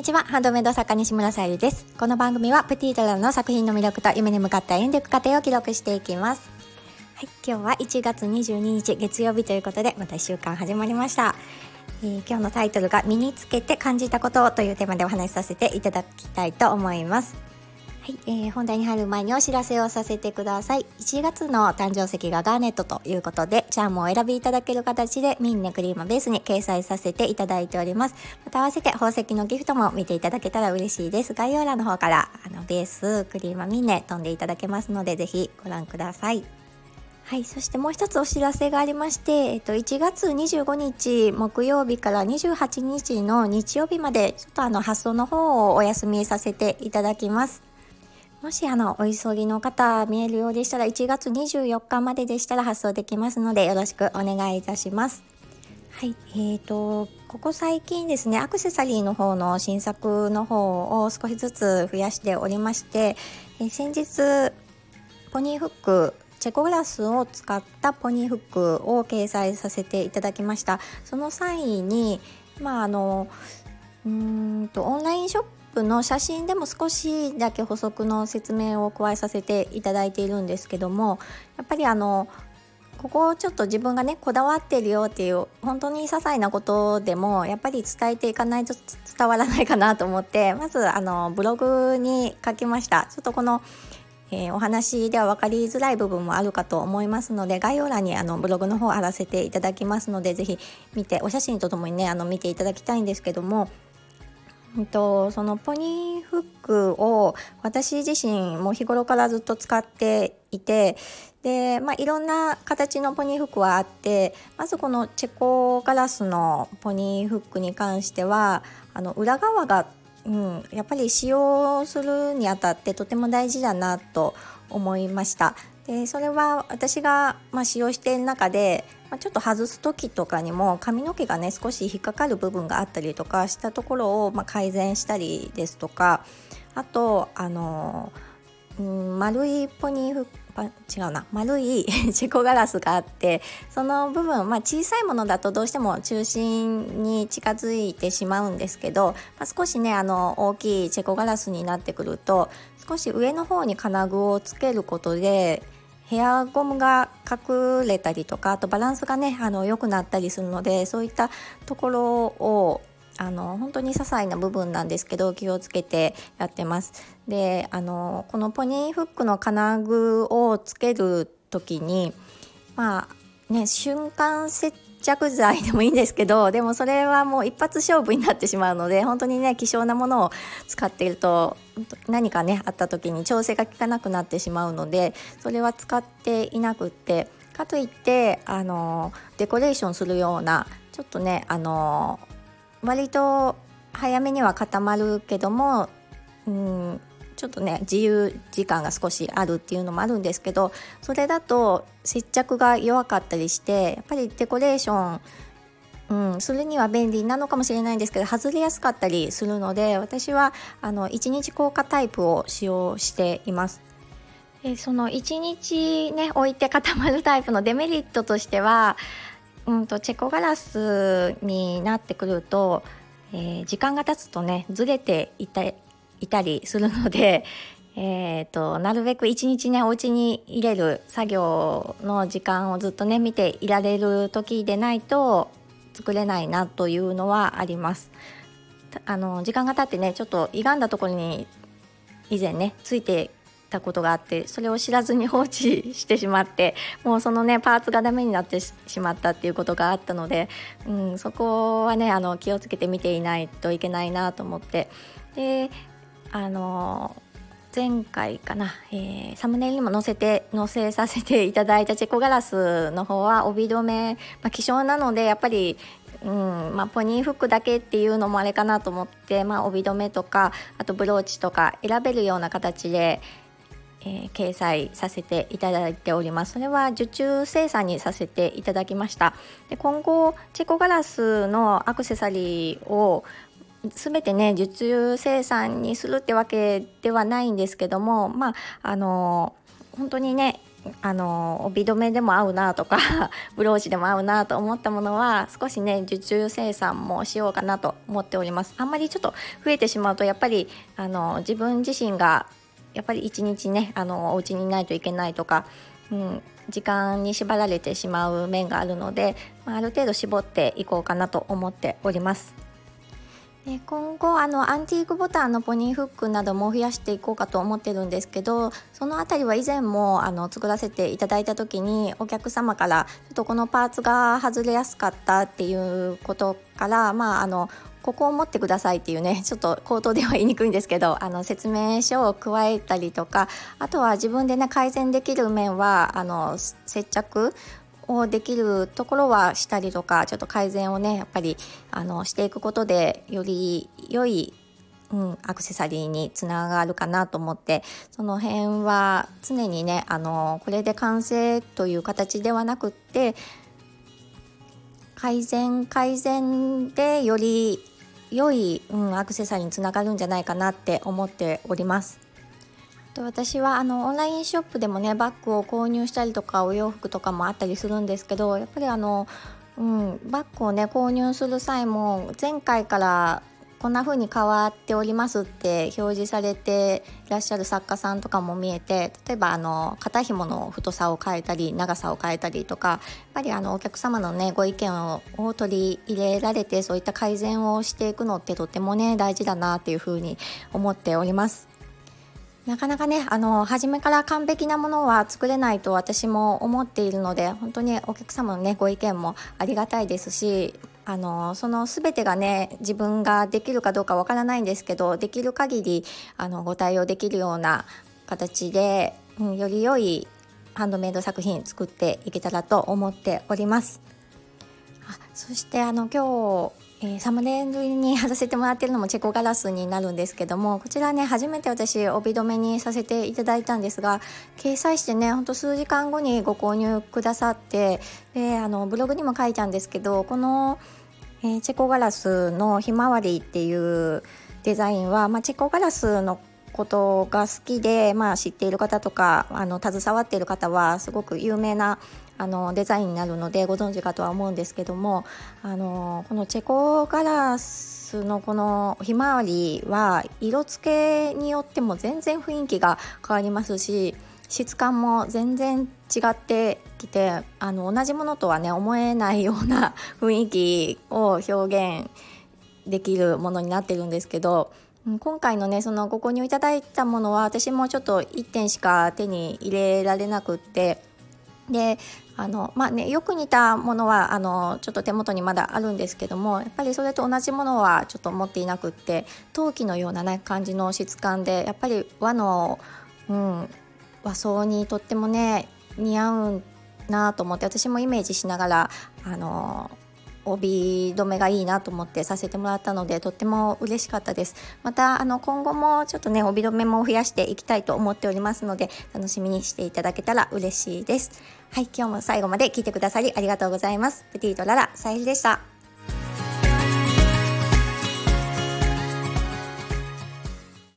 にちは、ハンドメイド作家西村さゆりです。この番組はプティドラの作品の魅力と夢に向かった演力過程を記録していきます。はい、今日は1月22日月曜日ということで、また1週間始まりました。えー、今日のタイトルが身につけて感じたことというテーマでお話しさせていただきたいと思います。はい、えー、本題に入る前にお知らせをさせてください。1月の誕生石がガーネットということで、チャームを選びいただける形でミンネクリームベースに掲載させていただいております。また合わせて宝石のギフトも見ていただけたら嬉しいです。概要欄の方からあのベース、クリームミンネ飛んでいただけますので、ぜひご覧ください。はい、そしてもう一つお知らせがありまして、えっと、1月25日木曜日から28日の日曜日まで、ちょっとあの発送の方をお休みさせていただきます。もしあのお急ぎの方見えるようでしたら1月24日まででしたら発送できますのでよろしくお願いいたします。はい、えーと、ここ最近ですねアクセサリーの方の新作の方を少しずつ増やしておりまして、え、先日ポニーフックチェコグラスを使ったポニーフックを掲載させていただきましたその際にまああのうんとオンラインショップの写真でも少しだけ補足の説明を加えさせていただいているんですけどもやっぱりあのここをちょっと自分がねこだわってるよっていう本当に些細なことでもやっぱり伝えていかないと伝わらないかなと思ってまずあのブログに書きました。ちょっとこの、えー、お話では分かりづらい部分もあるかと思いますので概要欄にあのブログの方貼らせていただきますので是非見てお写真とともにねあの見ていただきたいんですけどもと、そのポニーフックを私自身も日頃からずっと使っていてで、まあ、いろんな形のポニーフックはあってまずこのチェコガラスのポニーフックに関してはあの裏側が、うん、やっぱり使用するにあたってとても大事だなと思いました。でそれは私が、まあ、使用している中でまあ、ちょっと外す時とかにも髪の毛がね少し引っかかる部分があったりとかしたところを、まあ、改善したりですとかあとあの、うん、丸いポニーフ違うな。丸い チェコガラスがあってその部分、まあ、小さいものだとどうしても中心に近づいてしまうんですけど、まあ、少しねあの大きいチェコガラスになってくると少し上の方に金具をつけることでヘアゴムが隠れたりとかあとバランスがねあの良くなったりするのでそういったところをあの本当に些細な部分なんですけど気をつけてやってます。であのこのポニーフックの金具をつける時にまあね瞬間接着剤でもいいんですけど でもそれはもう一発勝負になってしまうので本当にね希少なものを使っていると何かねあった時に調整が効かなくなってしまうのでそれは使っていなくってかといってあのデコレーションするようなちょっとねあの割と早めには固まるけどもうんちょっとね自由時間が少しあるっていうのもあるんですけどそれだと接着が弱かったりしてやっぱりデコレーションうん、それには便利なのかもしれないんですけど外れやすかったりするので私はあの1日硬化タイプを使用しています。でその1日ね置いて固まるタイプのデメリットとしては、うんと、チェコガラスになってくると、えー、時間が経つとねずれていたいたりするので、えーと、なるべく一日ねお家に入れる作業の時間をずっとね見ていられる時でないと作れないなというのはあります。あの時間が経ってねちょっと歪んだところに以前ねついてたことがあってそれを知らずに放置してしまってもうそのねパーツがダメになってしまったっていうことがあったので、うん、そこはねあの気をつけて見ていないといけないなと思ってであの前回かな、えー、サムネイルにも載せて載せさせていただいたチェコガラスの方は帯留め、まあ、希少なのでやっぱりうんまあ、ポニーフックだけっていうのもあれかなと思って、まあ、帯留めとかあとブローチとか選べるような形で、えー、掲載させていただいております。それは受注生産にさせていただきました。で今後チェコガラスのアクセサリーを全てね受注生産にするってわけではないんですけどもまああの本当にねあの帯留めでも合うなとか ブローチでも合うなと思ったものは少しね受注生産もしようかなと思っておりますあんまりちょっと増えてしまうとやっぱりあの自分自身がやっぱり一日ねあのお家にいないといけないとか、うん、時間に縛られてしまう面があるので、まあ、ある程度絞っていこうかなと思っております。今後あのアンティークボタンのポニーフックなども増やしていこうかと思ってるんですけどその辺りは以前もあの作らせていただいた時にお客様からちょっとこのパーツが外れやすかったっていうことからまああのここを持ってくださいっていうね ちょっと口頭では言いにくいんですけどあの説明書を加えたりとかあとは自分でね改善できる面はあの接着をできるところはしたりとかちょっと改善をねやっぱりあのしていくことでより良いうん、アクセサリーにつながるかなと思ってその辺は常にねあのこれで完成という形ではなくって改善改善でより良い、うん、アクセサリーにつながるんじゃないかなって思っております。と私はあのオンラインショップでもねバッグを購入したりとかお洋服とかもあったりするんですけどやっぱりあの、うん、バッグをね購入する際も前回からこんな風に変わっておりますって表示されていらっしゃる作家さんとかも見えて例えばあの肩紐の太さを変えたり長さを変えたりとかやっぱりあのお客様のねご意見を取り入れられてそういった改善をしていくのってとってもね大事だなっていう風に思っております。なかなかねあの初めから完璧なものは作れないと私も思っているので本当にお客様のねご意見もありがたいですしあのその全てがね自分ができるかどうかわからないんですけどできる限りあのご対応できるような形で、うん、より良いハンドメイド作品作っていけたらと思っております。そしてあの今日えー、サムネイルに貼らせてもらってるのもチェコガラスになるんですけどもこちらね初めて私帯留めにさせていただいたんですが掲載してねほんと数時間後にご購入くださってであのブログにも書いたんですけどこの、えー、チェコガラスのひまわりっていうデザインは、まあ、チェコガラスのことが好きで、まあ、知っている方とかあの携わっている方はすごく有名なあのデザインになるのでご存知かとは思うんですけどもあのこのチェコガラスのこのひまわりは色付けによっても全然雰囲気が変わりますし質感も全然違ってきてあの同じものとはね思えないような雰囲気を表現できるものになってるんですけど今回のねそのご購入いただいたものは私もちょっと1点しか手に入れられなくってであのまあねよく似たものはあのちょっと手元にまだあるんですけどもやっぱりそれと同じものはちょっと持っていなくって陶器のようなね感じの質感でやっぱり和の、うん、和装にとってもね似合うなと思って私もイメージしながらあの帯留めがいいなと思ってさせてもらったのでとっても嬉しかったです。またあの今後もちょっとね帯留めも増やしていきたいと思っておりますので楽しみにしていただけたら嬉しいです。はい今日も最後まで聞いてくださりありがとうございます。プティとララさゆりでした。